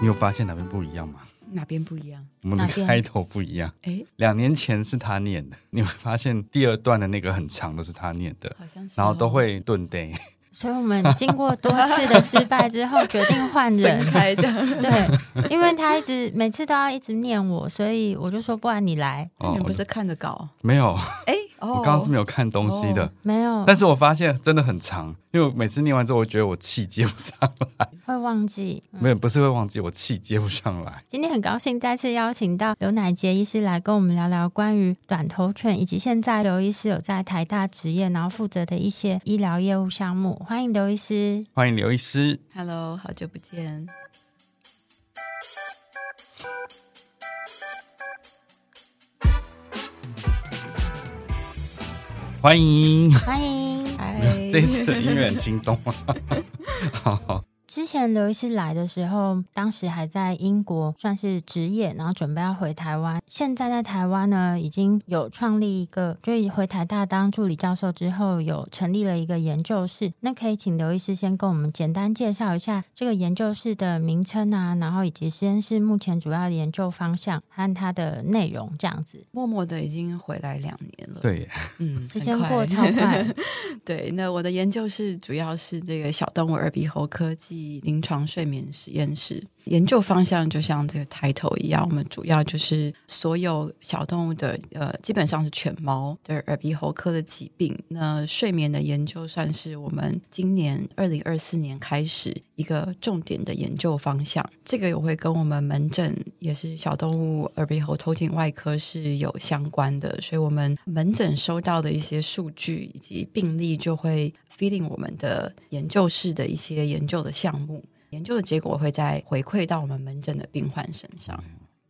你有发现哪边不一样吗？哪边不一样？我们的开头不一样。哎，两年前是他念的，你会发现第二段的那个很长都是他念的，好像是，然后都会顿呆。所以我们经过多次的失败之后，决定换人开的。对，因为他一直每次都要一直念我，所以我就说，不然你来。哦、你不是看着搞？没有。哎。我刚刚是没有看东西的，哦、没有。但是我发现真的很长，因为我每次念完之后，我觉得我气接不上来，会忘记。嗯、没有，不是会忘记，我气接不上来。今天很高兴再次邀请到刘乃杰医师来跟我们聊聊关于短头犬，以及现在刘医师有在台大执业，然后负责的一些医疗业务项目。欢迎刘医师，欢迎刘医师。Hello，好久不见。欢迎，欢迎，嗨！这次的音乐很轻松 啊？好好。之前刘医师来的时候，当时还在英国，算是职业，然后准备要回台湾。现在在台湾呢，已经有创立一个，就是回台大当助理教授之后，有成立了一个研究室。那可以请刘医师先跟我们简单介绍一下这个研究室的名称啊，然后以及实验室目前主要的研究方向和它的内容这样子。默默的已经回来两年了，对，嗯，时间过超快。对，那我的研究室主要是这个小动物耳鼻喉科技。临床睡眠实验室。研究方向就像这个 title 一样，我们主要就是所有小动物的呃，基本上是犬猫的耳鼻喉科的疾病。那睡眠的研究算是我们今年二零二四年开始一个重点的研究方向。这个也会跟我们门诊也是小动物耳鼻喉头颈外科是有相关的，所以我们门诊收到的一些数据以及病例就会 feeding 我们的研究室的一些研究的项目。研究的结果会再回馈到我们门诊的病患身上。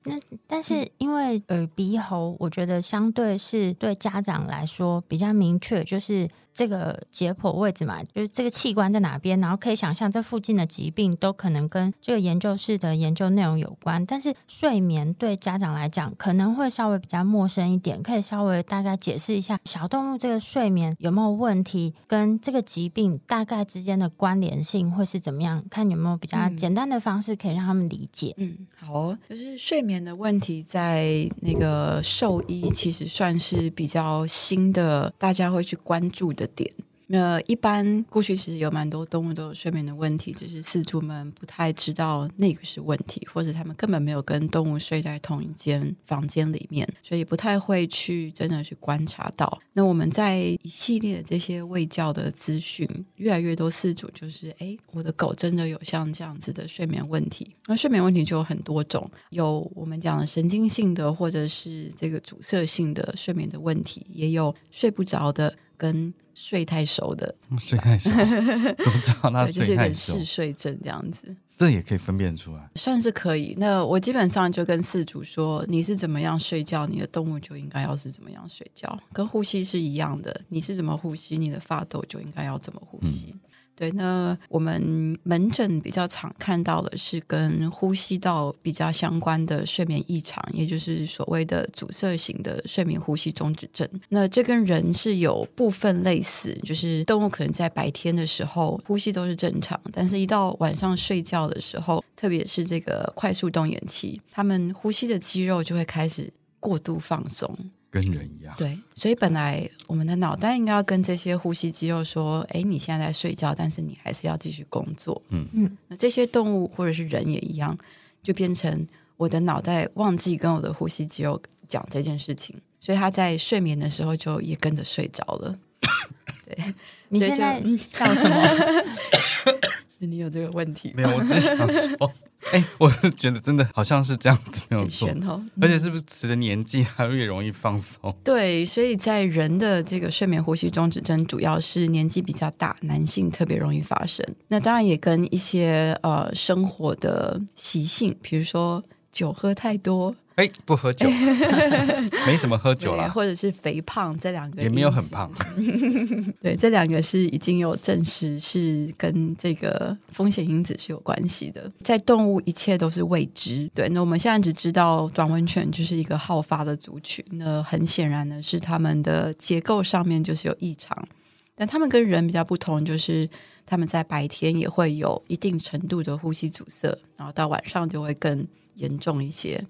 那但是因为耳鼻喉，我觉得相对是对家长来说比较明确，就是。这个解剖位置嘛，就是这个器官在哪边，然后可以想象这附近的疾病都可能跟这个研究室的研究内容有关。但是睡眠对家长来讲可能会稍微比较陌生一点，可以稍微大概解释一下小动物这个睡眠有没有问题，跟这个疾病大概之间的关联性会是怎么样？看有没有比较简单的方式可以让他们理解。嗯，好，就是睡眠的问题在那个兽医其实算是比较新的，大家会去关注的点。那一般过去其实有蛮多动物都有睡眠的问题，只是饲主们不太知道那个是问题，或者他们根本没有跟动物睡在同一间房间里面，所以不太会去真的去观察到。那我们在一系列的这些喂教的资讯，越来越多饲主就是，哎，我的狗真的有像这样子的睡眠问题。那睡眠问题就有很多种，有我们讲的神经性的，或者是这个阻塞性的睡眠的问题，也有睡不着的。跟睡太熟的，睡太熟，怎么知道他睡太熟？嗜睡症这样子，这也可以分辨出来，算是可以。那我基本上就跟饲主说，你是怎么样睡觉，你的动物就应该要是怎么样睡觉，跟呼吸是一样的。你是怎么呼吸，你的发抖就应该要怎么呼吸。嗯对，那我们门诊比较常看到的是跟呼吸道比较相关的睡眠异常，也就是所谓的阻塞型的睡眠呼吸中止症。那这跟人是有部分类似，就是动物可能在白天的时候呼吸都是正常，但是一到晚上睡觉的时候，特别是这个快速动眼期，他们呼吸的肌肉就会开始过度放松。跟人一样，对，所以本来我们的脑袋应该要跟这些呼吸肌肉说：“哎，你现在在睡觉，但是你还是要继续工作。”嗯嗯，那这些动物或者是人也一样，就变成我的脑袋忘记跟我的呼吸肌肉讲这件事情，所以他在睡眠的时候就也跟着睡着了。对，你现在笑什么？你有这个问题？没有，我只想说。哎、欸，我是觉得真的好像是这样子，没有错。嗯、而且是不是随着年纪，它越容易放松？对，所以在人的这个睡眠呼吸中止症，主要是年纪比较大，男性特别容易发生。那当然也跟一些呃生活的习性，比如说酒喝太多。哎，不喝酒，没什么喝酒了，或者是肥胖，这两个也没有很胖。对，这两个是已经有证实是跟这个风险因子是有关系的。在动物，一切都是未知。对，那我们现在只知道短吻犬就是一个好发的族群。那很显然呢是，它们的结构上面就是有异常。但它们跟人比较不同，就是它们在白天也会有一定程度的呼吸阻塞，然后到晚上就会更严重一些。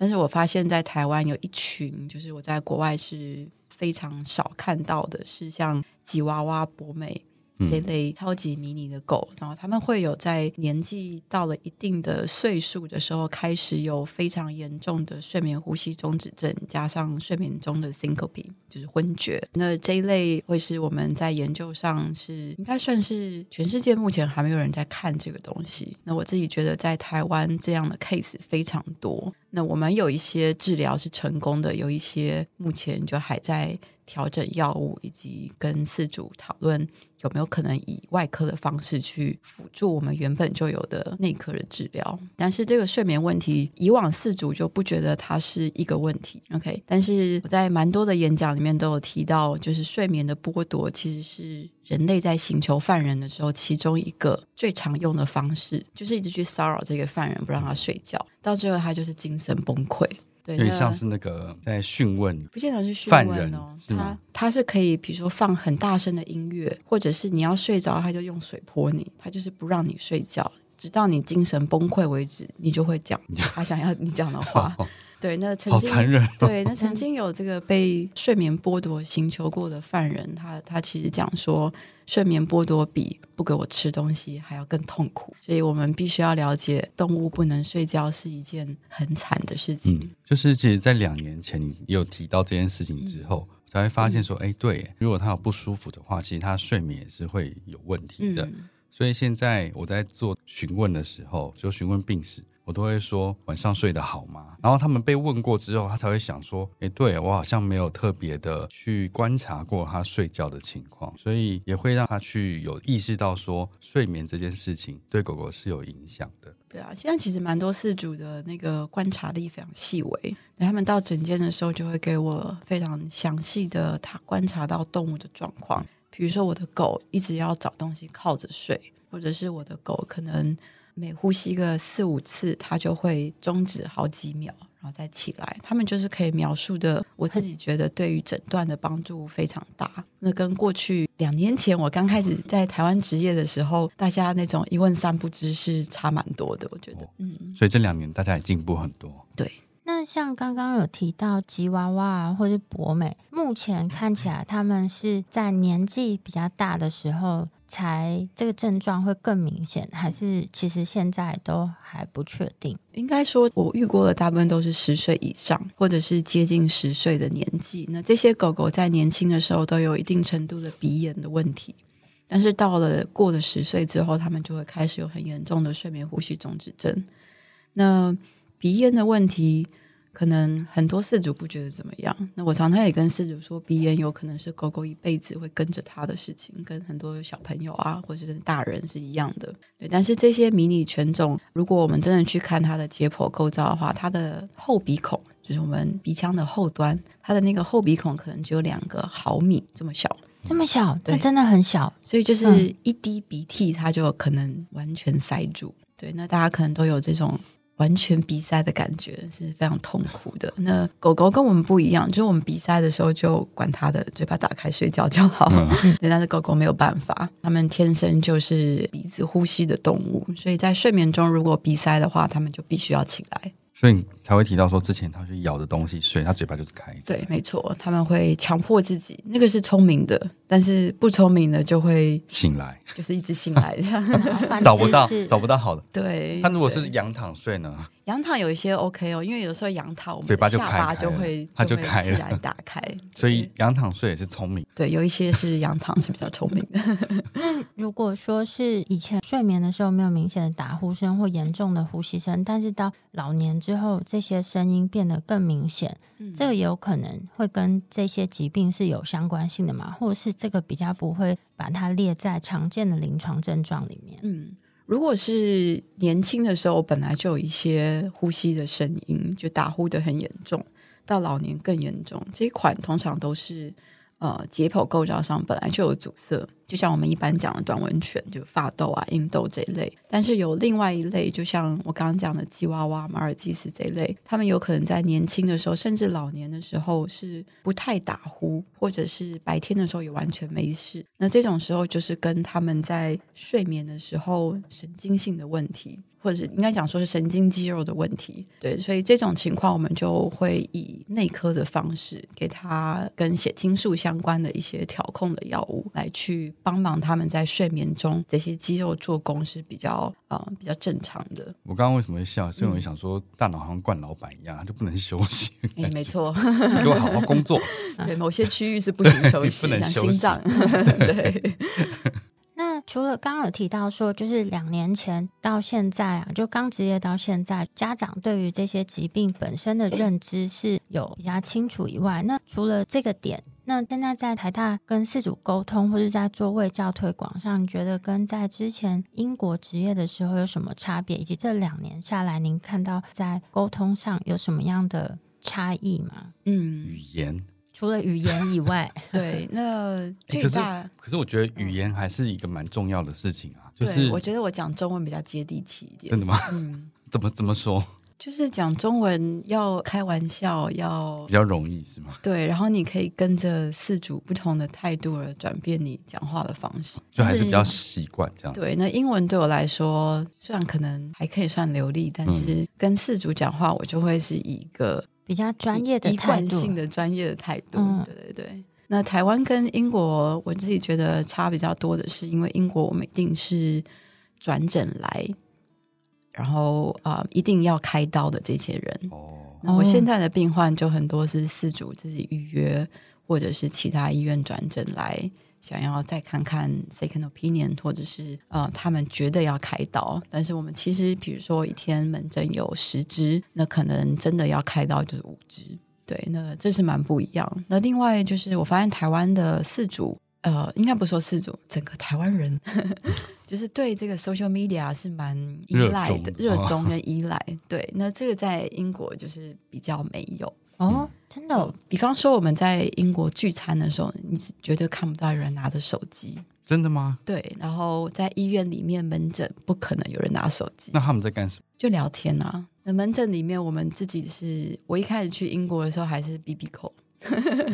但是我发现，在台湾有一群，就是我在国外是非常少看到的，是像吉娃娃、博美。这类超级迷你的狗，然后他们会有在年纪到了一定的岁数的时候，开始有非常严重的睡眠呼吸中止症，加上睡眠中的 syncope，就是昏厥。那这一类会是我们在研究上是应该算是全世界目前还没有人在看这个东西。那我自己觉得在台湾这样的 case 非常多。那我们有一些治疗是成功的，有一些目前就还在。调整药物，以及跟饲主讨论有没有可能以外科的方式去辅助我们原本就有的内科的治疗。但是这个睡眠问题，以往饲主就不觉得它是一个问题。OK，但是我在蛮多的演讲里面都有提到，就是睡眠的剥夺其实是人类在刑求犯人的时候其中一个最常用的方式，就是一直去骚扰这个犯人，不让他睡觉，到最后他就是精神崩溃。对，有点像是那个在讯问，不见得是讯问哦。他他是可以，比如说放很大声的音乐，或者是你要睡着，他就用水泼你，他就是不让你睡觉，直到你精神崩溃为止，你就会讲他想要你讲的话。对，那曾经好残忍哦。对，那曾经有这个被睡眠剥夺、刑求过的犯人，他他其实讲说，睡眠剥夺比不给我吃东西还要更痛苦。所以我们必须要了解，动物不能睡觉是一件很惨的事情。嗯，就是其实，在两年前你有提到这件事情之后，嗯，才会发现说，哎，对，如果他有不舒服的话，其实他睡眠也是会有问题的。嗯，所以现在我在做询问的时候，就询问病史。我都会说晚上睡得好吗？然后他们被问过之后，他才会想说：哎，对，我好像没有特别的去观察过他睡觉的情况，所以也会让他去有意识到说睡眠这件事情对狗狗是有影响的。对啊，现在其实蛮多事主的那个观察力非常细微，他们到诊间的时候就会给我非常详细的他观察到动物的状况，比如说我的狗一直要找东西靠着睡，或者是我的狗可能。每呼吸个四五次，它就会终止好几秒，然后再起来。他们就是可以描述的，我自己觉得对于诊断的帮助非常大。那跟过去两年前我刚开始在台湾职业的时候，大家那种一问三不知是差蛮多的。我觉得，嗯，所以这两年大家也进步很多。对。那像刚刚有提到吉娃娃或者博美，目前看起来他们是在年纪比较大的时候才这个症状会更明显，还是其实现在都还不确定？应该说，我遇过的大部分都是十岁以上，或者是接近十岁的年纪。那这些狗狗在年轻的时候都有一定程度的鼻炎的问题，但是到了过了十岁之后，他们就会开始有很严重的睡眠呼吸中止症。那鼻炎的问题。可能很多事主不觉得怎么样。那我常常也跟事主说，鼻炎有可能是狗狗一辈子会跟着他的事情，跟很多小朋友啊，或者是大人是一样的。对，但是这些迷你犬种，如果我们真的去看它的解剖构造的话，它的后鼻孔，就是我们鼻腔的后端，它的那个后鼻孔可能只有两个毫米这么小。这么小，对，真的很小，所以就是一滴鼻涕，它就可能完全塞住。对，那大家可能都有这种。完全鼻塞的感觉是非常痛苦的。那狗狗跟我们不一样，就是我们鼻塞的时候就管它的嘴巴打开睡觉就好。嗯，但是狗狗没有办法，它们天生就是鼻子呼吸的动物，所以在睡眠中如果鼻塞的话，它们就必须要起来。所以才会提到说，之前他去咬的东西，所以他嘴巴就是开。对，没错，他们会强迫自己，那个是聪明的，但是不聪明的就会醒来，就是一直醒来，找不到，找不到好的。对，他如果是仰躺睡呢？仰躺有一些 OK 哦，因为有时候仰躺，我们嘴巴就开，下巴就会它就开了，自然打开。所以仰躺睡也是聪明。对，有一些是仰躺是比较聪明的。那如果说是以前睡眠的时候没有明显的打呼声或严重的呼吸声，但是到老年之后这些声音变得更明显，嗯，这个也有可能会跟这些疾病是有相关性的嘛？或者是这个比较不会把它列在常见的临床症状里面？嗯。如果是年轻的时候，本来就有一些呼吸的声音，就打呼的很严重，到老年更严重，这一款通常都是。呃，解剖构造上本来就有阻塞，就像我们一般讲的短吻犬，就发痘啊、阴痘这一类。但是有另外一类，就像我刚刚讲的吉娃娃、马尔济斯这一类，他们有可能在年轻的时候，甚至老年的时候是不太打呼，或者是白天的时候也完全没事。那这种时候就是跟他们在睡眠的时候神经性的问题。或者是应该讲说是神经肌肉的问题，对，所以这种情况我们就会以内科的方式给他跟血清素相关的一些调控的药物来去帮忙他们在睡眠中这些肌肉做工是比较啊、呃、比较正常的。我刚刚为什么会笑？是因为我想说大脑好像惯老板一样，他就不能休息。哎，没错，你给我好好工作。对，某些区域是不行休息，不能休息像心脏。对。那除了刚刚有提到说，就是两年前到现在啊，就刚职业到现在，家长对于这些疾病本身的认知是有比较清楚以外，那除了这个点，那现在在台大跟饲主沟通或者在做卫教推广上，你觉得跟在之前英国职业的时候有什么差别？以及这两年下来，您看到在沟通上有什么样的差异吗？嗯，语言。除了语言以外，对，那最大、欸、可是可是我觉得语言还是一个蛮重要的事情啊。就是我觉得我讲中文比较接地气一点。真的吗？嗯，怎么怎么说？就是讲中文要开玩笑，要比较容易是吗？对，然后你可以跟着四主不同的态度而转变你讲话的方式，就还是比较习惯这样。对，那英文对我来说，虽然可能还可以算流利，但是跟四主讲话，我就会是一个。比较专业的一贯性的专业的态度，嗯、对对对。那台湾跟英国，我自己觉得差比较多的是，因为英国我们一定是转诊来，然后啊、呃、一定要开刀的这些人。哦，那我现在的病患就很多是四主自己预约，或者是其他医院转诊来。想要再看看 second opinion，或者是呃，他们觉得要开刀，但是我们其实，比如说一天门诊有十支，那可能真的要开刀就是五支，对，那这是蛮不一样。那另外就是，我发现台湾的四组，呃，应该不说四组，整个台湾人，就是对这个 social media 是蛮依赖的，热衷跟依赖。对，那这个在英国就是比较没有。哦，真的、哦。比方说，我们在英国聚餐的时候，你是绝对看不到有人拿着手机。真的吗？对。然后在医院里面门诊，不可能有人拿手机。那他们在干什么？就聊天啊。那门诊里面，我们自己是，我一开始去英国的时候还是 BB Call。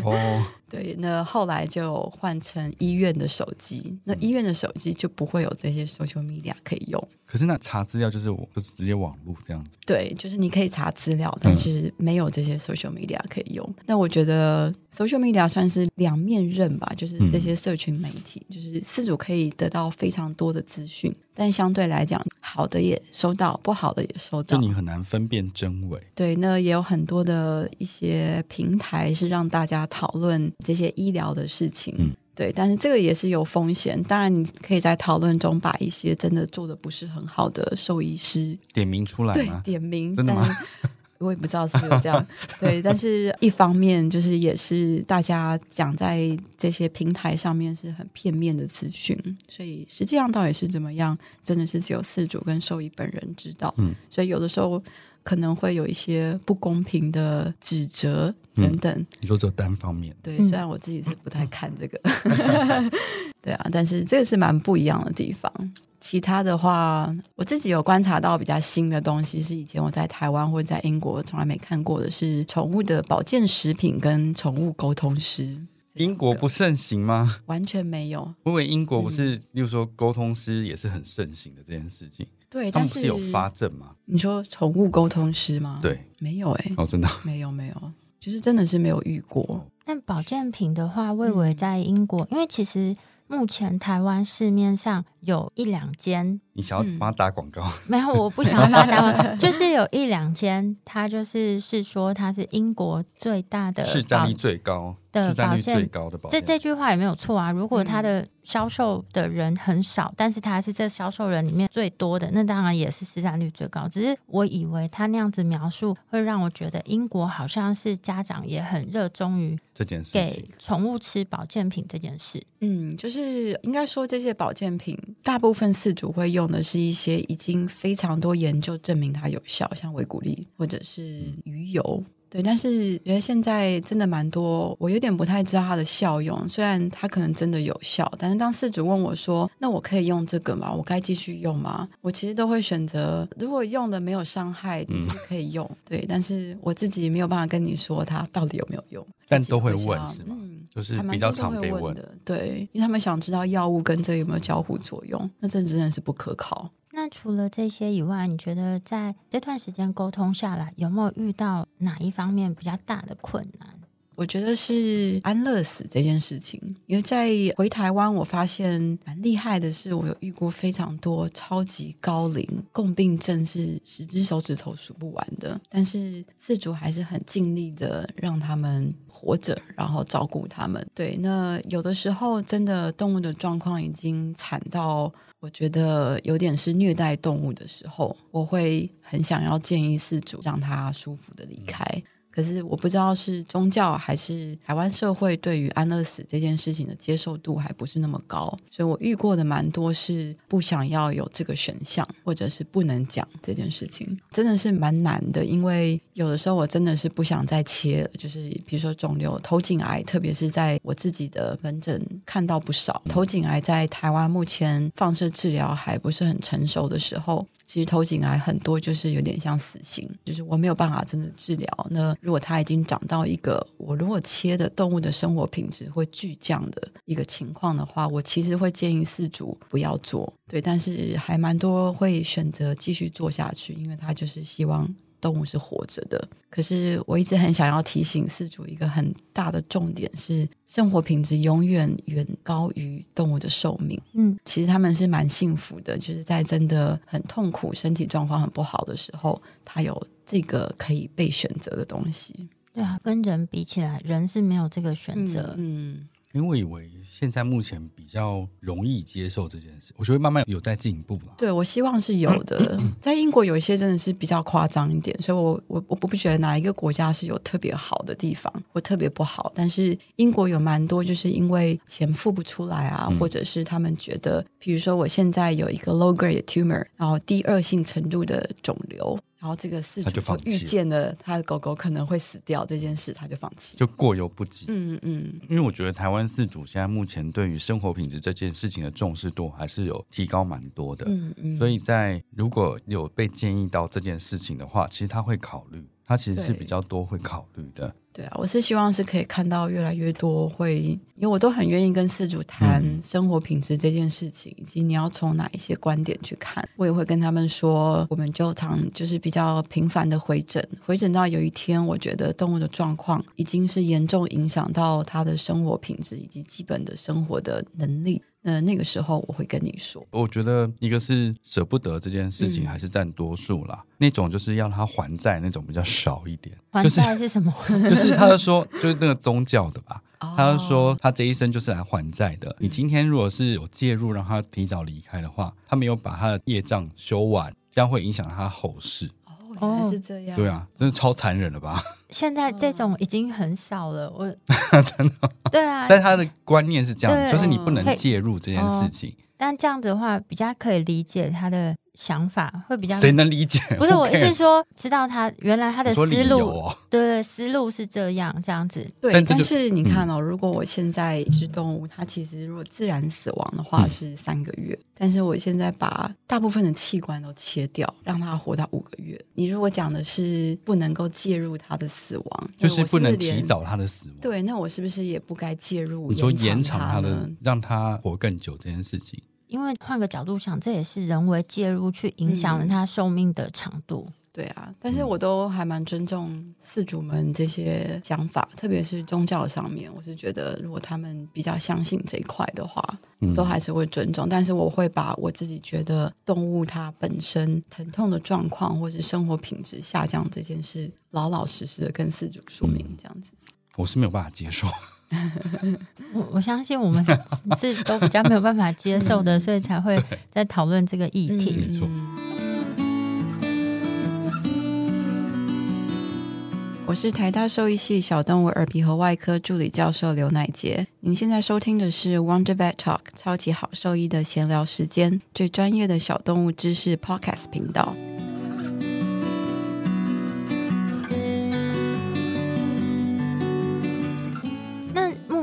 哦，对，那后来就换成医院的手机，那医院的手机就不会有这些 social media 可以用。可是那查资料就是我就是直接网络这样子。对，就是你可以查资料，但是没有这些 social media 可以用。嗯、那我觉得 social media 算是两面刃吧，就是这些社群媒体，嗯、就是四主可以得到非常多的资讯。但相对来讲，好的也收到，不好的也收到，就你很难分辨真伪。对，那也有很多的一些平台是让大家讨论这些医疗的事情。嗯，对，但是这个也是有风险。当然，你可以在讨论中把一些真的做的不是很好的兽医师点名出来，对，点名，真的吗？我也不知道是不是有这样，对，但是一方面就是也是大家讲在这些平台上面是很片面的资讯，所以实际上到底是怎么样，真的是只有饲主跟兽医本人知道。嗯，所以有的时候可能会有一些不公平的指责等等。嗯、你说只有单方面？对，虽然我自己是不太看这个，对啊，但是这个是蛮不一样的地方。其他的话，我自己有观察到比较新的东西，是以前我在台湾或者在英国从来没看过的，是宠物的保健食品跟宠物沟通师。英国不盛行吗？完全没有。因为英国不是，例如说沟通师也是很盛行的这件事情。对，他们是有发证吗？你说宠物沟通师吗？对，没有哎、欸。哦，真的 没有没有，就是真的是没有遇过。但保健品的话，魏伟在英国，嗯、因为其实目前台湾市面上有一两间。你想要帮他打广告？嗯、没有，我不想要帮他打广告。就是有一两间，他就是是说他是英国最大的市占率最高的保健最高的保健。这这句话也没有错啊。如果他的销售的人很少，嗯、但是他是这销售人里面最多的，那当然也是市占率最高。只是我以为他那样子描述会让我觉得英国好像是家长也很热衷于这件事，给宠物吃保健品这件事。嗯，就是应该说这些保健品大部分饲主会用。的是一些已经非常多研究证明它有效，像维骨力或者是鱼油。对，但是觉得现在真的蛮多，我有点不太知道它的效用。虽然它可能真的有效，但是当饲主问我说：“那我可以用这个吗？我该继续用吗？”我其实都会选择，如果用的没有伤害，你是可以用。嗯、对，但是我自己没有办法跟你说它到底有没有用。但都会问是吗？嗯，就是比较常被问，问的。对，因为他们想知道药物跟这有没有交互作用，那这真的是不可靠。那除了这些以外，你觉得在这段时间沟通下来，有没有遇到哪一方面比较大的困难？我觉得是安乐死这件事情，因为在回台湾，我发现蛮厉害的是，我有遇过非常多超级高龄共病症，是十只手指头数不完的，但是饲主还是很尽力的让他们活着，然后照顾他们。对，那有的时候真的动物的状况已经惨到。我觉得有点是虐待动物的时候，我会很想要建议饲主让他舒服的离开。可是我不知道是宗教还是台湾社会对于安乐死这件事情的接受度还不是那么高，所以我遇过的蛮多是不想要有这个选项，或者是不能讲这件事情，真的是蛮难的。因为有的时候我真的是不想再切，就是比如说肿瘤、头颈癌，特别是在我自己的门诊看到不少头颈癌，在台湾目前放射治疗还不是很成熟的时候。其实头颈癌很多就是有点像死刑，就是我没有办法真的治疗。那如果它已经长到一个我如果切的动物的生活品质会巨降的一个情况的话，我其实会建议饲主不要做。对，但是还蛮多会选择继续做下去，因为他就是希望。动物是活着的，可是我一直很想要提醒饲主一个很大的重点是，生活品质永远远高于动物的寿命。嗯，其实他们是蛮幸福的，就是在真的很痛苦、身体状况很不好的时候，他有这个可以被选择的东西。对啊，跟人比起来，人是没有这个选择。嗯。嗯因为我以为现在目前比较容易接受这件事，我觉得慢慢有在进步了。对，我希望是有的。在英国有一些真的是比较夸张一点，所以我我我不觉得哪一个国家是有特别好的地方或特别不好。但是英国有蛮多，就是因为钱付不出来啊，或者是他们觉得，比如说我现在有一个 low grade tumor，然后低恶性程度的肿瘤。然后这个事主就遇见了他的狗狗可能会死掉这件事，他就放弃，就过犹不及。嗯嗯，因为我觉得台湾饲主现在目前对于生活品质这件事情的重视度还是有提高蛮多的。嗯嗯，所以在如果有被建议到这件事情的话，其实他会考虑，他其实是比较多会考虑的。对啊，我是希望是可以看到越来越多会，因为我都很愿意跟饲主谈生活品质这件事情，嗯、以及你要从哪一些观点去看。我也会跟他们说，我们就常就是比较频繁的回诊，回诊到有一天，我觉得动物的状况已经是严重影响到它的生活品质以及基本的生活的能力。呃，那个时候我会跟你说，我觉得一个是舍不得这件事情还是占多数啦，嗯、那种就是要他还债那种比较少一点。还债是什么？就是他就说，就是那个宗教的吧，哦、他就说他这一生就是来还债的。嗯、你今天如果是有介入让他提早离开的话，他没有把他的业障修完，这样会影响他后事。原来是这样，对啊，真是超残忍了吧？现在这种已经很少了，我 真的对啊。但他的观念是这样，就是你不能介入这件事情。但这样子的话，比较可以理解他的想法，会比较谁能理解？不是我意思是说，知道他原来他的思路，哦、对对，思路是这样这样子。对，但，但是你看哦，如果我现在一只动物，它其实如果自然死亡的话是三个月，嗯、但是我现在把大部分的器官都切掉，让它活到五个月。你如果讲的是不能够介入它的死亡，就是不能提早它的死亡。对，那我是不是也不该介入？你说延长它的，让它活更久这件事情？因为换个角度想，这也是人为介入去影响了它寿命的长度。嗯、对啊，但是我都还蛮尊重饲主们这些想法，特别是宗教上面，我是觉得如果他们比较相信这一块的话，嗯、都还是会尊重。但是我会把我自己觉得动物它本身疼痛的状况，或是生活品质下降这件事，老老实实的跟饲主说明，这样子、嗯。我是没有办法接受。我我相信我们 是都比较没有办法接受的，所以才会在讨论这个议题。没错。我是台大兽医系小动物耳鼻喉外科助理教授刘乃杰。您现在收听的是 Wonder Vet Talk 超级好兽医的闲聊时间，最专业的小动物知识 Podcast 频道。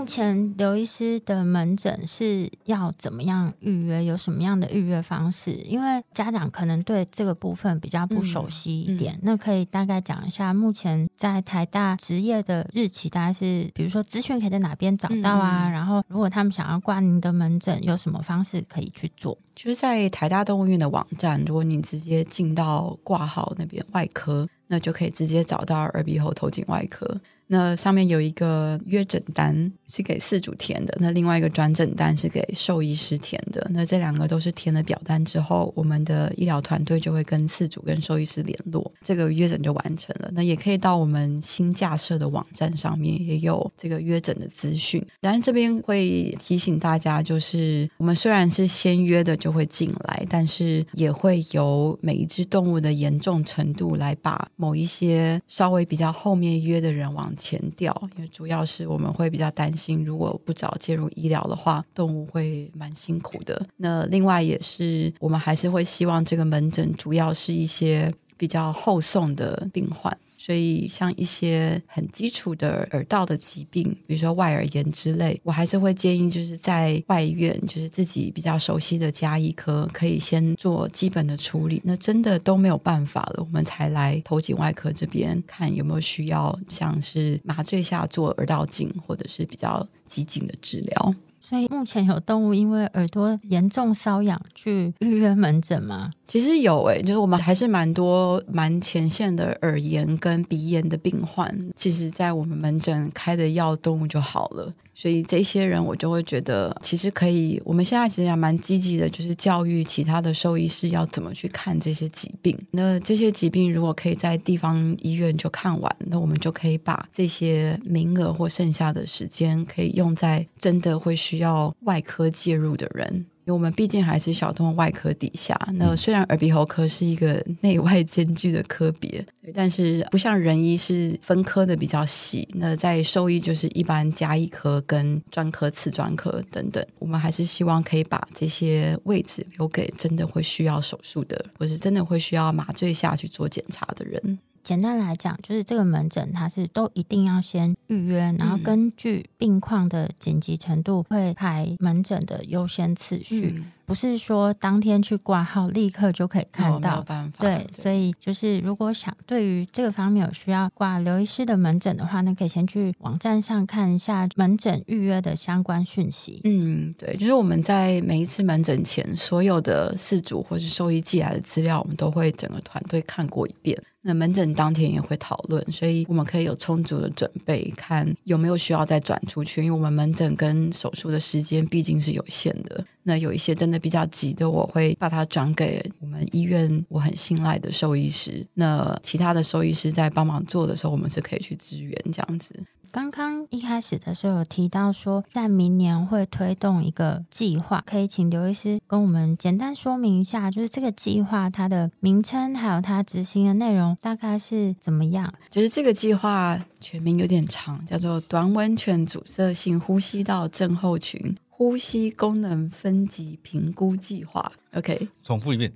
前刘医师的门诊是要怎么样预约？有什么样的预约方式？因为家长可能对这个部分比较不熟悉一点，嗯嗯、那可以大概讲一下目前在台大执业的日期，大概是比如说资讯可以在哪边找到啊？嗯、然后如果他们想要挂您的门诊，有什么方式可以去做？就是在台大动物医院的网站，如果你直接进到挂号那边外科，那就可以直接找到耳鼻喉头颈外科。那上面有一个约诊单是给饲主填的，那另外一个转诊单是给兽医师填的。那这两个都是填了表单之后，我们的医疗团队就会跟饲主跟兽医师联络，这个约诊就完成了。那也可以到我们新架设的网站上面也有这个约诊的资讯。当然这边会提醒大家，就是我们虽然是先约的就会进来，但是也会由每一只动物的严重程度来把某一些稍微比较后面约的人往前调，因为主要是我们会比较担心，如果不早介入医疗的话，动物会蛮辛苦的。那另外也是，我们还是会希望这个门诊主要是一些比较后送的病患。所以，像一些很基础的耳道的疾病，比如说外耳炎之类，我还是会建议，就是在外院，就是自己比较熟悉的加医科，可以先做基本的处理。那真的都没有办法了，我们才来头颈外科这边看有没有需要，像是麻醉下做耳道镜，或者是比较激进的治疗。所以目前有动物因为耳朵严重瘙痒去预约门诊吗？其实有诶、就是我们还是蛮多蛮前线的耳炎跟鼻炎的病患，其实在我们门诊开的药，动物就好了。所以这些人我就会觉得，其实可以。我们现在其实也蛮积极的，就是教育其他的兽医师要怎么去看这些疾病。那这些疾病如果可以在地方医院就看完，那我们就可以把这些名额或剩下的时间，可以用在真的会需要外科介入的人。因为我们毕竟还是小动物外科底下，那虽然耳鼻喉科是一个内外兼具的科别，但是不像人医是分科的比较细。那在兽医就是一般加医科跟专科、次专科等等，我们还是希望可以把这些位置留给真的会需要手术的，或是真的会需要麻醉下去做检查的人。简单来讲，就是这个门诊它是都一定要先预约，然后根据病况的紧急程度会排门诊的优先次序，嗯、不是说当天去挂号立刻就可以看到。哦、办法对，对所以就是如果想对于这个方面有需要挂刘医师的门诊的话，那可以先去网站上看一下门诊预约的相关讯息。嗯，对，就是我们在每一次门诊前，所有的四主或是兽医寄来的资料，我们都会整个团队看过一遍。那门诊当天也会讨论，所以我们可以有充足的准备，看有没有需要再转出去。因为我们门诊跟手术的时间毕竟是有限的。那有一些真的比较急的，我会把它转给我们医院我很信赖的兽医师。那其他的兽医师在帮忙做的时候，我们是可以去支援这样子。刚刚一开始的时候有提到说，在明年会推动一个计划，可以请刘医师跟我们简单说明一下，就是这个计划它的名称还有它执行的内容大概是怎么样？就是这个计划全名有点长，叫做短吻犬阻塞性呼吸道症候群呼吸功能分级评估计划。OK，重复一遍。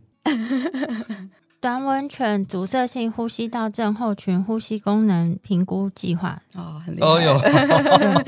短吻犬阻塞性呼吸道症候群呼吸功能评估计划哦，很厉害。哦、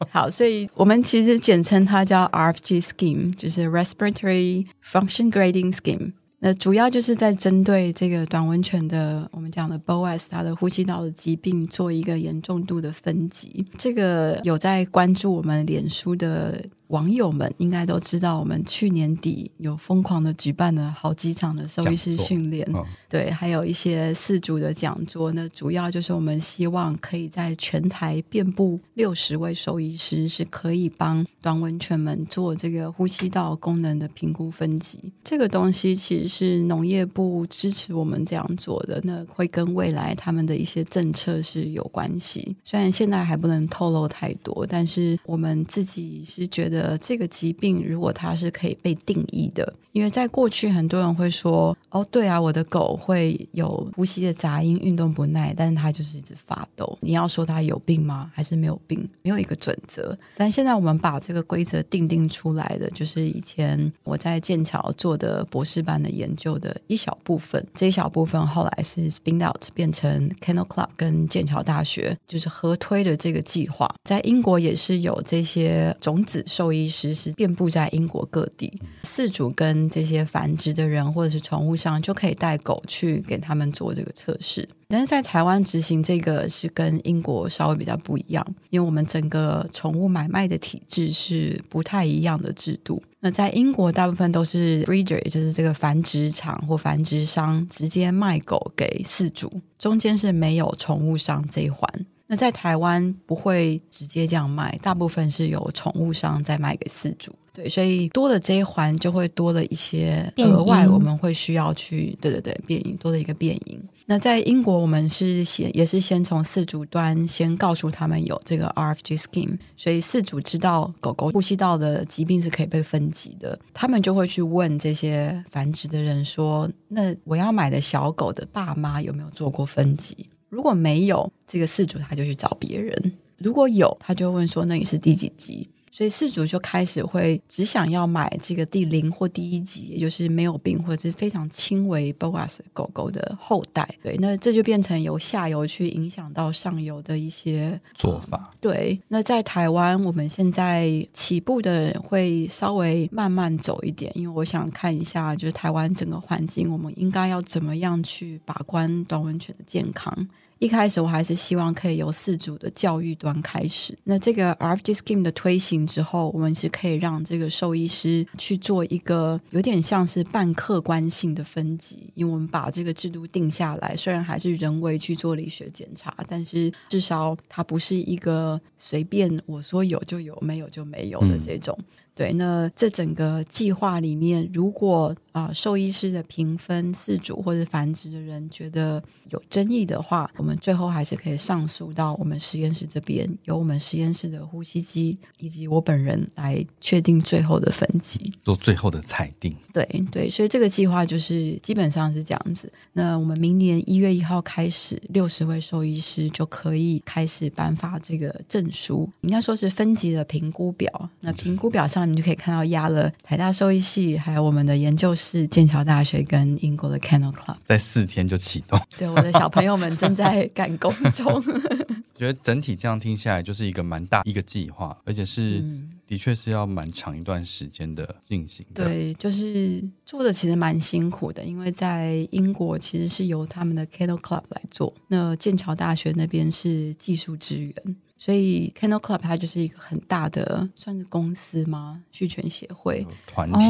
好，所以我们其实简称它叫 RFG Scheme，就是 Respiratory Function Grading Scheme。那主要就是在针对这个短吻犬的我们讲的 BOAS，它的呼吸道的疾病做一个严重度的分级。这个有在关注我们脸书的。网友们应该都知道，我们去年底有疯狂的举办了好几场的兽医师训练，哦、对，还有一些四组的讲座。那主要就是我们希望可以在全台遍布六十位兽医师，是可以帮短吻犬们做这个呼吸道功能的评估分级。这个东西其实是农业部支持我们这样做的，那会跟未来他们的一些政策是有关系。虽然现在还不能透露太多，但是我们自己是觉得。呃，这个疾病如果它是可以被定义的，因为在过去很多人会说，哦，对啊，我的狗会有呼吸的杂音，运动不耐，但是它就是一直发抖。你要说它有病吗？还是没有病？没有一个准则。但现在我们把这个规则定定出来的，就是以前我在剑桥做的博士班的研究的一小部分。这一小部分后来是 spin out 变成 Kennel Club 跟剑桥大学就是合推的这个计划。在英国也是有这些种子兽医师是遍布在英国各地，饲主跟这些繁殖的人或者是宠物商就可以带狗去给他们做这个测试。但是在台湾执行这个是跟英国稍微比较不一样，因为我们整个宠物买卖的体制是不太一样的制度。那在英国大部分都是 breeder，也就是这个繁殖场或繁殖商直接卖狗给饲主，中间是没有宠物商这一环。那在台湾不会直接这样卖，大部分是由宠物商在卖给饲主。对，所以多的这一环就会多了一些额外，我们会需要去，对对对，变因多的一个变因。那在英国，我们是先也是先从饲主端先告诉他们有这个 RFG scheme，所以饲主知道狗狗呼吸道的疾病是可以被分级的，他们就会去问这些繁殖的人说：“那我要买的小狗的爸妈有没有做过分级？”如果没有，这个事主他就去找别人；如果有，他就问说：“那你是第几集？”所以事主就开始会只想要买这个第零或第一级，也就是没有病或者是非常轻微 BOAS 狗狗的后代。对，那这就变成由下游去影响到上游的一些做法。对，那在台湾，我们现在起步的会稍微慢慢走一点，因为我想看一下，就是台湾整个环境，我们应该要怎么样去把关短吻犬的健康。一开始我还是希望可以由四主的教育端开始。那这个 RFG Scheme 的推行之后，我们是可以让这个兽医师去做一个有点像是半客观性的分级，因为我们把这个制度定下来，虽然还是人为去做理学检查，但是至少它不是一个随便我说有就有，没有就没有的这种。嗯对，那这整个计划里面，如果啊、呃、兽医师的评分、饲主或者繁殖的人觉得有争议的话，我们最后还是可以上诉到我们实验室这边，由我们实验室的呼吸机以及我本人来确定最后的分级，做最后的裁定。对对，所以这个计划就是基本上是这样子。那我们明年一月一号开始，六十位兽医师就可以开始颁发这个证书，应该说是分级的评估表。那评估表上。你就可以看到压了台大兽医系，还有我们的研究室、剑桥大学跟英国的 Kennel Club，在四天就启动。对，我的小朋友们正在赶工中。觉得整体这样听下来，就是一个蛮大一个计划，而且是、嗯、的确是要蛮长一段时间的进行的。对，就是做的其实蛮辛苦的，因为在英国其实是由他们的 Kennel Club 来做，那剑桥大学那边是技术支援。所以，Kindle Club 它就是一个很大的，算是公司吗？畜犬协会团体。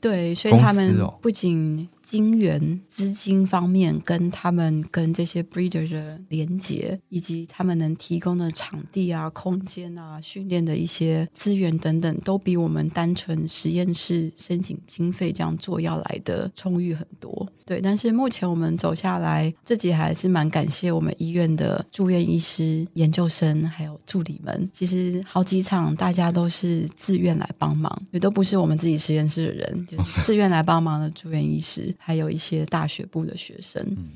对，所以他们不仅金源资金方面跟他们跟这些 breeder 的连接，以及他们能提供的场地啊、空间啊、训练的一些资源等等，都比我们单纯实验室申请经费这样做要来的充裕很多。对，但是目前我们走下来，自己还是蛮感谢我们医院的住院医师、研究生还有助理们。其实好几场大家都是自愿来帮忙，也都不是我们自己实验室的人。自愿来帮忙的住院医师，还有一些大学部的学生，嗯、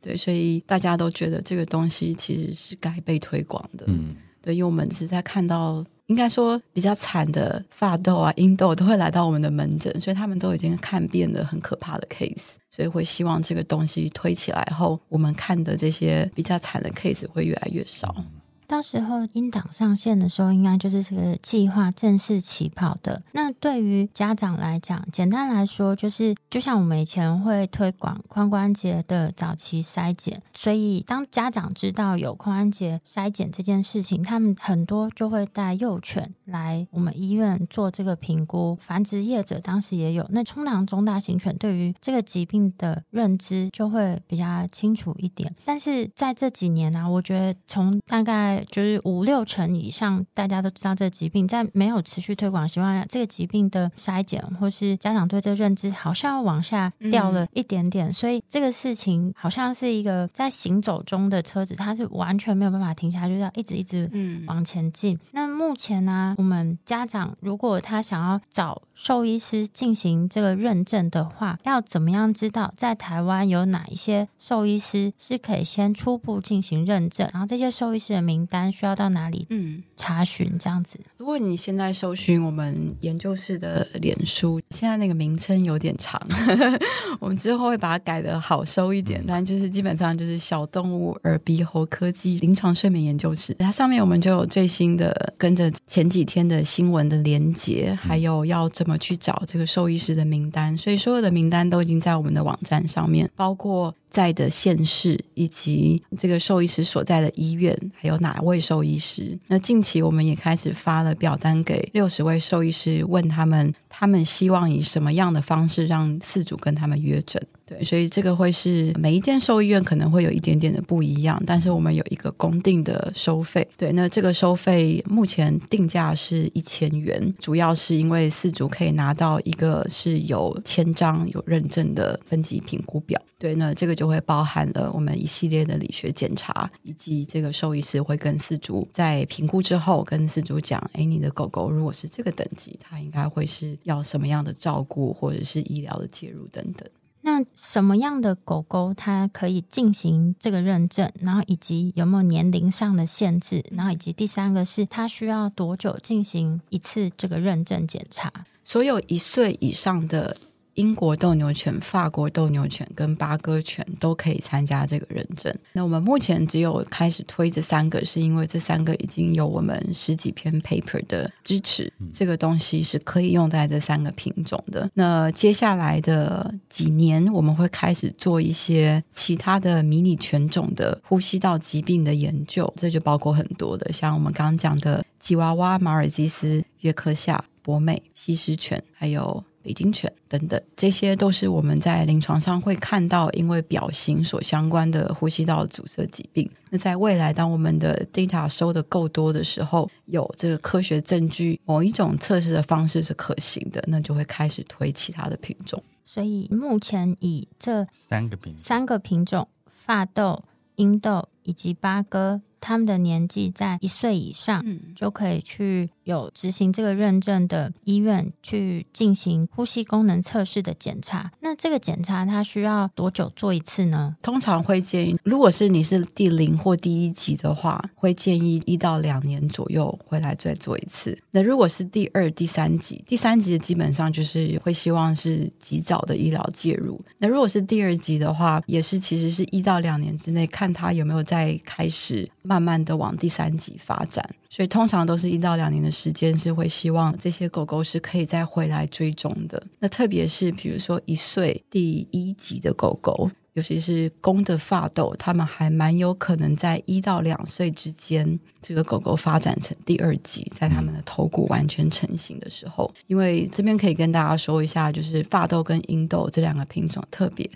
对，所以大家都觉得这个东西其实是该被推广的。嗯，对，因为我们是在看到。应该说比较惨的发痘啊、阴痘都会来到我们的门诊，所以他们都已经看遍了很可怕的 case，所以会希望这个东西推起来后，我们看的这些比较惨的 case 会越来越少。到时候音档上线的时候，应该就是这个计划正式起跑的。那对于家长来讲，简单来说，就是就像我们以前会推广髋关节的早期筛检，所以当家长知道有髋关节筛检这件事情，他们很多就会带幼犬来我们医院做这个评估。繁殖业者当时也有，那通常中大型犬对于这个疾病的认知就会比较清楚一点。但是在这几年呢、我觉得从大概就是五六成以上，大家都知道这个疾病，在没有持续推广的情况下，这个疾病的筛检或是家长对这个认知，好像要往下掉了一点点。嗯、所以这个事情好像是一个在行走中的车子，它是完全没有办法停下来，就是要一直一直往前进。嗯、那目前呢、啊，我们家长如果他想要找兽医师进行这个认证的话，要怎么样知道在台湾有哪一些兽医师是可以先初步进行认证，然后这些兽医师的名单需要到哪里嗯查询这样子？如果你现在搜寻我们研究室的脸书，现在那个名称有点长，我们之后会把它改的好收一点，但就是基本上就是小动物耳鼻喉科技临床睡眠研究室。它上面我们就有最新的跟着前几天的新闻的连接，还有要怎么去找这个兽医师的名单，所以所有的名单都已经在我们的网站上面，包括。在的县市以及这个兽医师所在的医院，还有哪位兽医师？那近期我们也开始发了表单给六十位兽医师，问他们，他们希望以什么样的方式让饲主跟他们约诊。对，所以这个会是每一间兽医院可能会有一点点的不一样，但是我们有一个公定的收费。对，那这个收费目前定价是一千元，主要是因为饲主可以拿到一个是有签章、有认证的分级评估表。对，那这个就会包含了我们一系列的理学检查，以及这个兽医师会跟饲主在评估之后跟饲主讲：哎，你的狗狗如果是这个等级，它应该会是要什么样的照顾，或者是医疗的介入等等。那什么样的狗狗它可以进行这个认证？然后以及有没有年龄上的限制？然后以及第三个是它需要多久进行一次这个认证检查？所有一岁以上的。英国斗牛犬、法国斗牛犬跟八哥犬都可以参加这个认证。那我们目前只有开始推这三个，是因为这三个已经有我们十几篇 paper 的支持，这个东西是可以用在这三个品种的。那接下来的几年，我们会开始做一些其他的迷你犬种的呼吸道疾病的研究，这就包括很多的，像我们刚刚讲的吉娃娃、马尔济斯、约克夏、博美、西施犬，还有。北京犬等等，这些都是我们在临床上会看到，因为表型所相关的呼吸道阻塞疾病。那在未来，当我们的 data 收的够多的时候，有这个科学证据，某一种测试的方式是可行的，那就会开始推其他的品种。所以目前以这三个品三个品种：法斗、英斗以及八哥。他们的年纪在一岁以上，嗯，就可以去有执行这个认证的医院去进行呼吸功能测试的检查。那这个检查它需要多久做一次呢？通常会建议，如果是你是第零或第一级的话，会建议一到两年左右回来再做一次。那如果是第二、第三级，第三级基本上就是会希望是及早的医疗介入。那如果是第二级的话，也是其实是一到两年之内看他有没有在开始。慢慢的往第三级发展，所以通常都是一到两年的时间，是会希望这些狗狗是可以再回来追踪的。那特别是比如说一岁第一级的狗狗，尤其是公的发豆，它们还蛮有可能在一到两岁之间，这个狗狗发展成第二级，在它们的头骨完全成型的时候。因为这边可以跟大家说一下，就是发豆跟英豆这两个品种特别，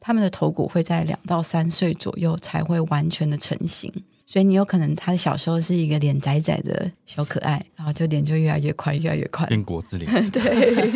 它们的头骨会在两到三岁左右才会完全的成型。所以你有可能，他小时候是一个脸窄窄的小可爱，然后就脸就越来越宽，越来越宽，变国字脸。对。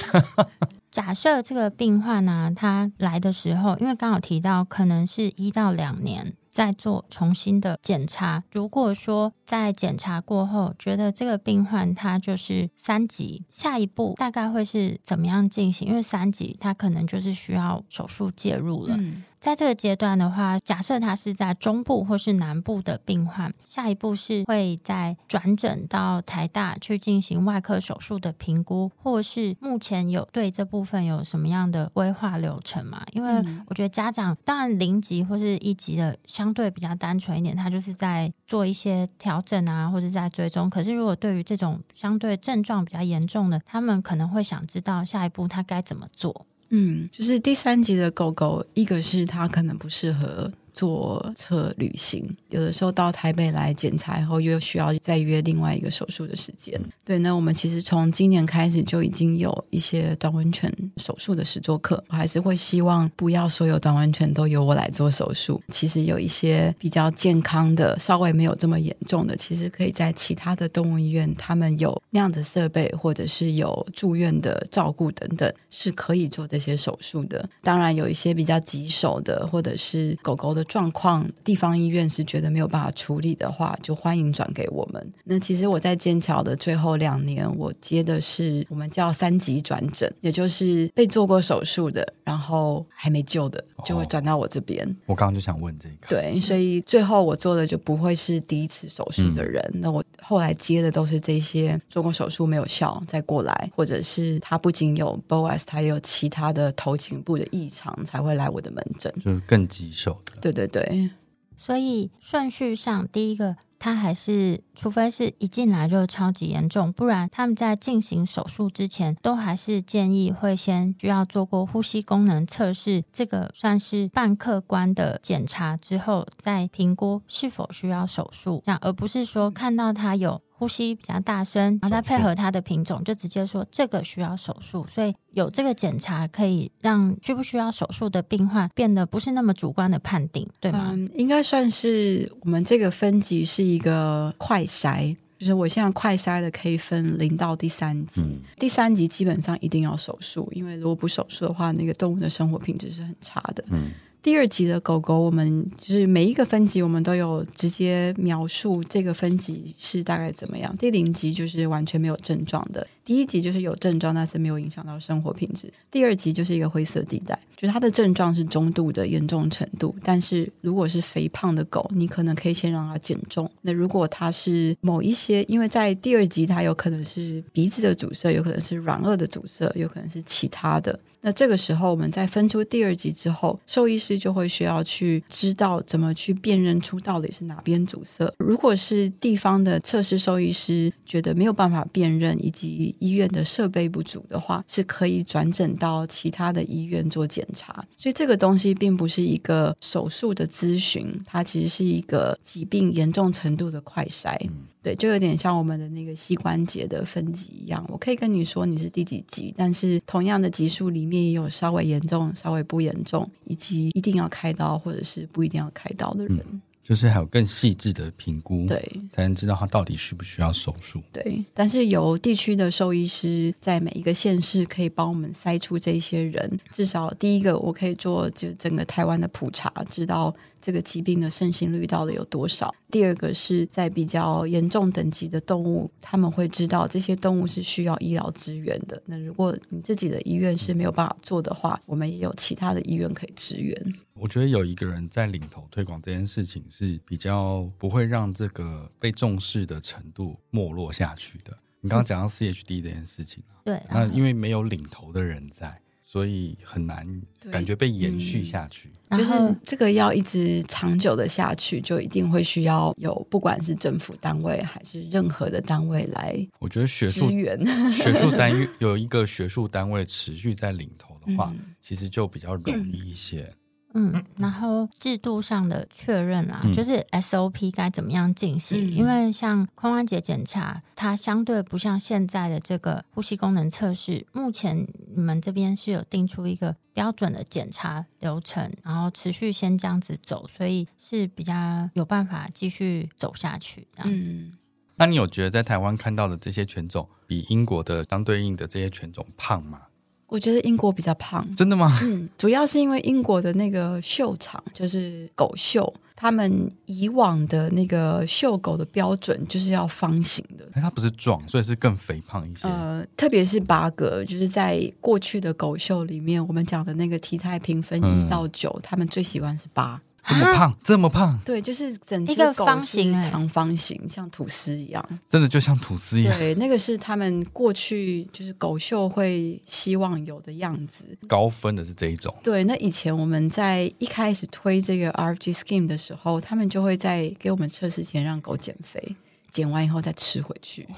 假设这个病患呢、啊，他来的时候，因为刚好提到可能是一到两年再做重新的检查。如果说在检查过后，觉得这个病患他就是三级，下一步大概会是怎么样进行？因为三级他可能就是需要手术介入了。嗯在这个阶段的话，假设他是在中部或是南部的病患，下一步是会再转诊到台大去进行外科手术的评估，或是目前有对这部分有什么样的规划流程嘛？因为我觉得家长当然零级或是一级的相对比较单纯一点，他就是在做一些调调整啊，或者在追踪。可是如果对于这种相对症状比较严重的，他们可能会想知道下一步他该怎么做。嗯，就是第三级的狗狗，一个是它可能不适合。坐车旅行，有的时候到台北来检查以后，又需要再约另外一个手术的时间。对，那我们其实从今年开始就已经有一些短温泉手术的实作课，我还是会希望不要所有短温泉都由我来做手术。其实有一些比较健康的，稍微没有这么严重的，其实可以在其他的动物医院，他们有那样的设备，或者是有住院的照顾等等，是可以做这些手术的。当然，有一些比较棘手的，或者是狗狗的。状况地方医院是觉得没有办法处理的话，就欢迎转给我们。那其实我在剑桥的最后两年，我接的是我们叫三级转诊，也就是被做过手术的，然后还没救的，就会转到我这边。哦，我刚刚就想问这个，对，所以最后我做的就不会是第一次手术的人。嗯、那我后来接的都是这些做过手术没有效再过来，或者是他不仅有 BOAS，他也有其他的头颈部的异常才会来我的门诊，就是更棘手的。对对对，所以顺序上，第一个他还是，除非是一进来就超级严重，不然他们在进行手术之前，都还是建议会先需要做过呼吸功能测试，这个算是半客观的检查之后，再评估是否需要手术，那，而不是说看到他有。呼吸比较大声，然后再配合它的品种，就直接说这个需要手术。所以有这个检查，可以让需不需要手术的病患变得不是那么主观的判定，对吗？嗯，应该算是我们这个分级是一个快筛，就是我现在快筛的可以分零到第三级，嗯，第三级基本上一定要手术，因为如果不手术的话，那个动物的生活品质是很差的。嗯。第二级的狗狗，我们就是每一个分级，我们都有直接描述这个分级是大概怎么样。第零级就是完全没有症状的，第一级就是有症状，但是没有影响到生活品质。第二级就是一个灰色地带，就是它的症状是中度的严重程度。但是如果是肥胖的狗，你可能可以先让它减重。那如果它是某一些，因为在第二级它有可能是鼻子的阻塞，有可能是软腭的阻塞，有可能是其他的。那这个时候，我们在分出第二级之后，兽医师就会需要去知道怎么去辨认出到底是哪边阻塞。如果是地方的测试兽医师觉得没有办法辨认，以及医院的设备不足的话，是可以转诊到其他的医院做检查。所以这个东西并不是一个手术的咨询，它其实是一个疾病严重程度的快筛。对，就有点像我们的那个膝关节的分级一样。我可以跟你说你是第几级，但是同样的级数里面也有稍微严重、稍微不严重，以及一定要开刀或者是不一定要开刀的人。嗯就是还有更细致的评估，对，才能知道他到底需不需要手术。对，但是由地区的兽医师在每一个县市可以帮我们筛出这些人。至少第一个，我可以做就整个台湾的普查，知道这个疾病的盛行率到底有多少。第二个是在比较严重等级的动物，他们会知道这些动物是需要医疗资源的。那如果你自己的医院是没有办法做的话，我们也有其他的医院可以支援。我觉得有一个人在领头推广这件事情是比较不会让这个被重视的程度没落下去的。你刚刚讲到 CHD 这件事情啊，对，那因为没有领头的人在，所以很难感觉被延续下去。嗯，就是这个要一直长久的下去，就一定会需要有不管是政府单位还是任何的单位来。我觉得学术 学术单位 有一个学术单位持续在领头的话，嗯，其实就比较容易一些。嗯嗯，然后制度上的确认啊，就是 SOP 该怎么样进行？嗯、因为像髋关节检查，它相对不像现在的这个呼吸功能测试。目前你们这边是有定出一个标准的检查流程，然后持续先这样子走，所以是比较有办法继续走下去这样子。嗯、那你有觉得在台湾看到的这些犬种，比英国的相对应的这些犬种胖吗？我觉得英国比较胖，真的吗？嗯，主要是因为英国的那个秀场就是狗秀，他们以往的那个秀狗的标准就是要方形的，它不是壮，所以是更肥胖一些。呃，特别是八哥，就是在过去的狗秀里面，我们讲的那个体态评分一到九，嗯，他们最喜欢是八。这么胖，这么胖，对，就是整只狗是长方形，长方形，像吐司一样，真的就像吐司一样。对，那个是他们过去就是狗秀会希望有的样子。高分的是这一种。对，那以前我们在一开始推这个 RFG Scheme 的时候，他们就会在给我们测试前让狗减肥，减完以后再吃回去，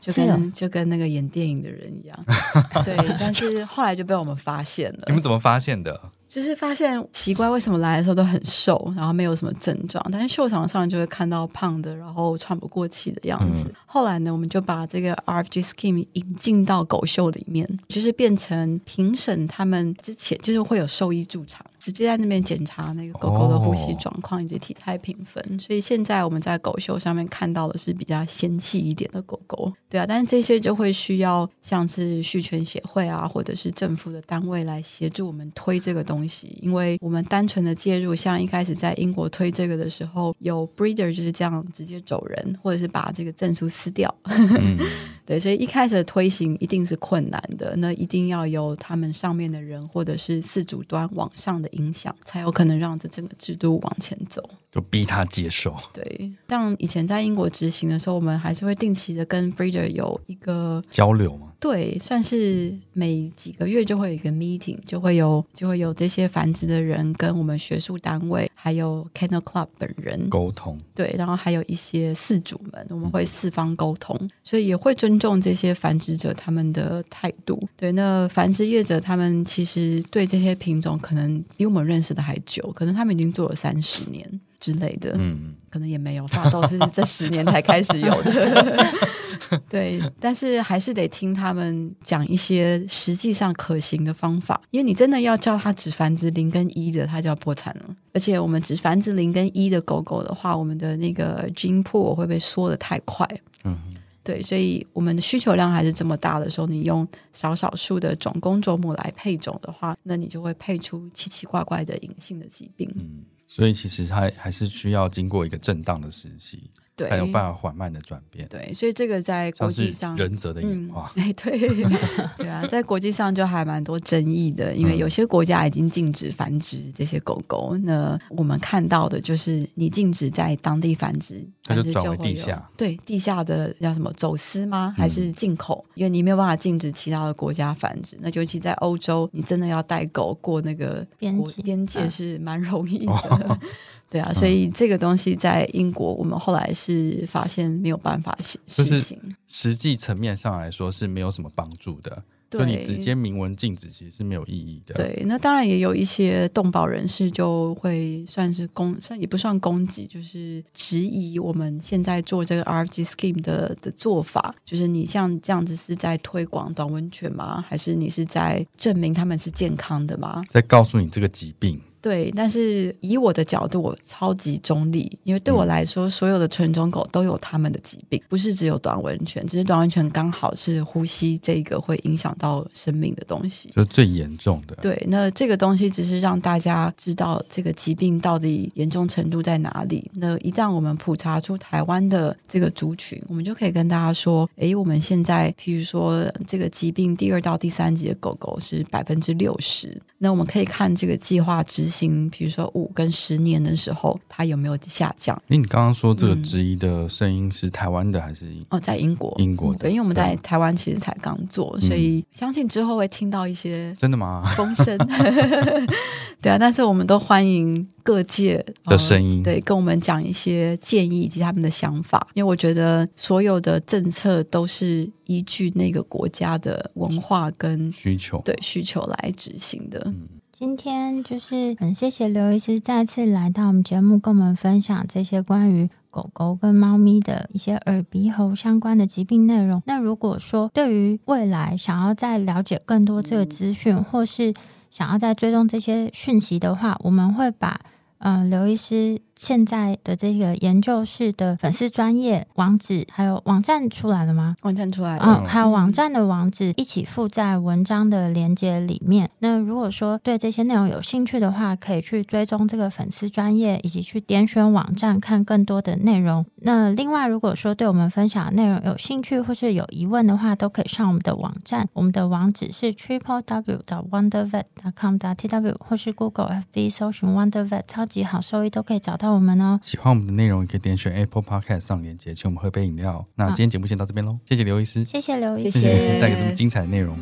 就跟就跟那个演电影的人一样。对，但是后来就被我们发现了。你们怎么发现的？就是发现奇怪，为什么来的时候都很瘦，然后没有什么症状，但是秀场上就会看到胖的，然后喘不过气的样子。嗯。后来呢，我们就把这个 RFG scheme 引进到狗秀里面，就是变成评审他们之前就是会有兽医驻场，直接在那边检查那个狗狗的呼吸状况以及体态评分。哦。所以现在我们在狗秀上面看到的是比较纤细一点的狗狗，对啊，但是这些就会需要像是畜犬协会啊，或者是政府的单位来协助我们推这个东西。东西，因为我们单纯的介入，像一开始在英国推这个的时候，有 breeder 就是这样直接走人，或者是把这个证书撕掉。嗯、对，所以一开始的推行一定是困难的，那一定要有他们上面的人，或者是自主端往上的影响，才有可能让这整个制度往前走。就逼他接受。对，像以前在英国执行的时候，我们还是会定期的跟 breeder 有一个交流嘛。对，算是每几个月就会有一个 meeting，就会有就会有这些繁殖的人跟我们学术单位，还有 Kennel Club 本人沟通。对，然后还有一些饲主们，我们会四方沟通，嗯，所以也会尊重这些繁殖者他们的态度。对，那繁殖业者他们其实对这些品种可能比我们认识的还久，可能他们已经做了三十年之类的。嗯，可能也没有，发都是 这十年才开始有的。对，但是还是得听他们讲一些实际上可行的方法，因为你真的要叫它只繁殖零跟一的，它就要破产了。而且我们只繁殖零跟一的狗狗的话，我们的那个 gene pool 会被缩的太快。嗯，对，所以我们的需求量还是这么大的时候，你用少少数的种公种母来配种的话，那你就会配出奇奇怪怪的隐性的疾病。嗯，所以其实还还是需要经过一个震荡的时期。对，才有办法缓慢的转变。对，所以这个在国际上，人则的演化。哎、嗯，对，对啊，在国际上就还蛮多争议的，因为有些国家已经禁止繁殖这些狗狗。嗯、那我们看到的就是，你禁止在当地繁殖，它就转为地下。对，地下的叫什么走私吗？还是进口、嗯？因为你没有办法禁止其他的国家繁殖。那尤其在欧洲，你真的要带狗过那个边界，边界是蛮容易的。哦对啊，所以这个东西在英国，我们后来是发现没有办法实实行。实际层面上来说是没有什么帮助的，所以你直接明文禁止其实是没有意义的。对，那当然也有一些动保人士就会算是攻，算也不算攻击，就是质疑我们现在做这个 RFG scheme 的的做法，就是你像这样子是在推广短吻犬吗？还是你是在证明他们是健康的吗？在告诉你这个疾病。对，但是以我的角度，我超级中立，因为对我来说，嗯、所有的纯种狗都有他们的疾病，不是只有短吻犬，只是短吻犬刚好是呼吸这个会影响到生命的东西，就最严重的。对，那这个东西只是让大家知道这个疾病到底严重程度在哪里。那一旦我们普查出台湾的这个族群，我们就可以跟大家说，诶，我们现在譬如说这个疾病第二到第三级的狗狗是百分之六十，那我们可以看这个计划之。行，比如说五跟十年的时候，它有没有下降？哎，你刚刚说这个质疑的声音是台湾的还是？哦，在英国，英国的。对，因为我们在台湾其实才刚做，所以相信之后会听到一些真的吗？风声。对啊，但是我们都欢迎各界的声音，对，跟我们讲一些建议以及他们的想法，因为我觉得所有的政策都是依据那个国家的文化跟需求，对需求来执行的。嗯今天就是很谢谢刘医师再次来到我们节目，跟我们分享这些关于狗狗跟猫咪的一些耳鼻喉相关的疾病内容。那如果说对于未来想要再了解更多这个资讯，或是想要再追踪这些讯息的话，我们会把嗯刘医师现在的这个研究室的粉丝专业网址，还有网站出来了吗？网站出来了，嗯，还有网站的网址一起附在文章的连接里面。那如果说对这些内容有兴趣的话，可以去追踪这个粉丝专业，以及去点选网站看更多的内容。那另外，如果说对我们分享的内容有兴趣或是有疑问的话，都可以上我们的网站，我们的网址是 triple w 的 wondervet dot com dot tw，或是 Google FB 搜寻 wondervet 超级好收益都可以找到我们哦。喜欢我们的内容，也可以点选 Apple Podcast 上链接，请我们喝杯饮料。那今天节目先到这边喽，谢谢刘医师，谢谢刘医师，谢谢带给这么精彩的内容。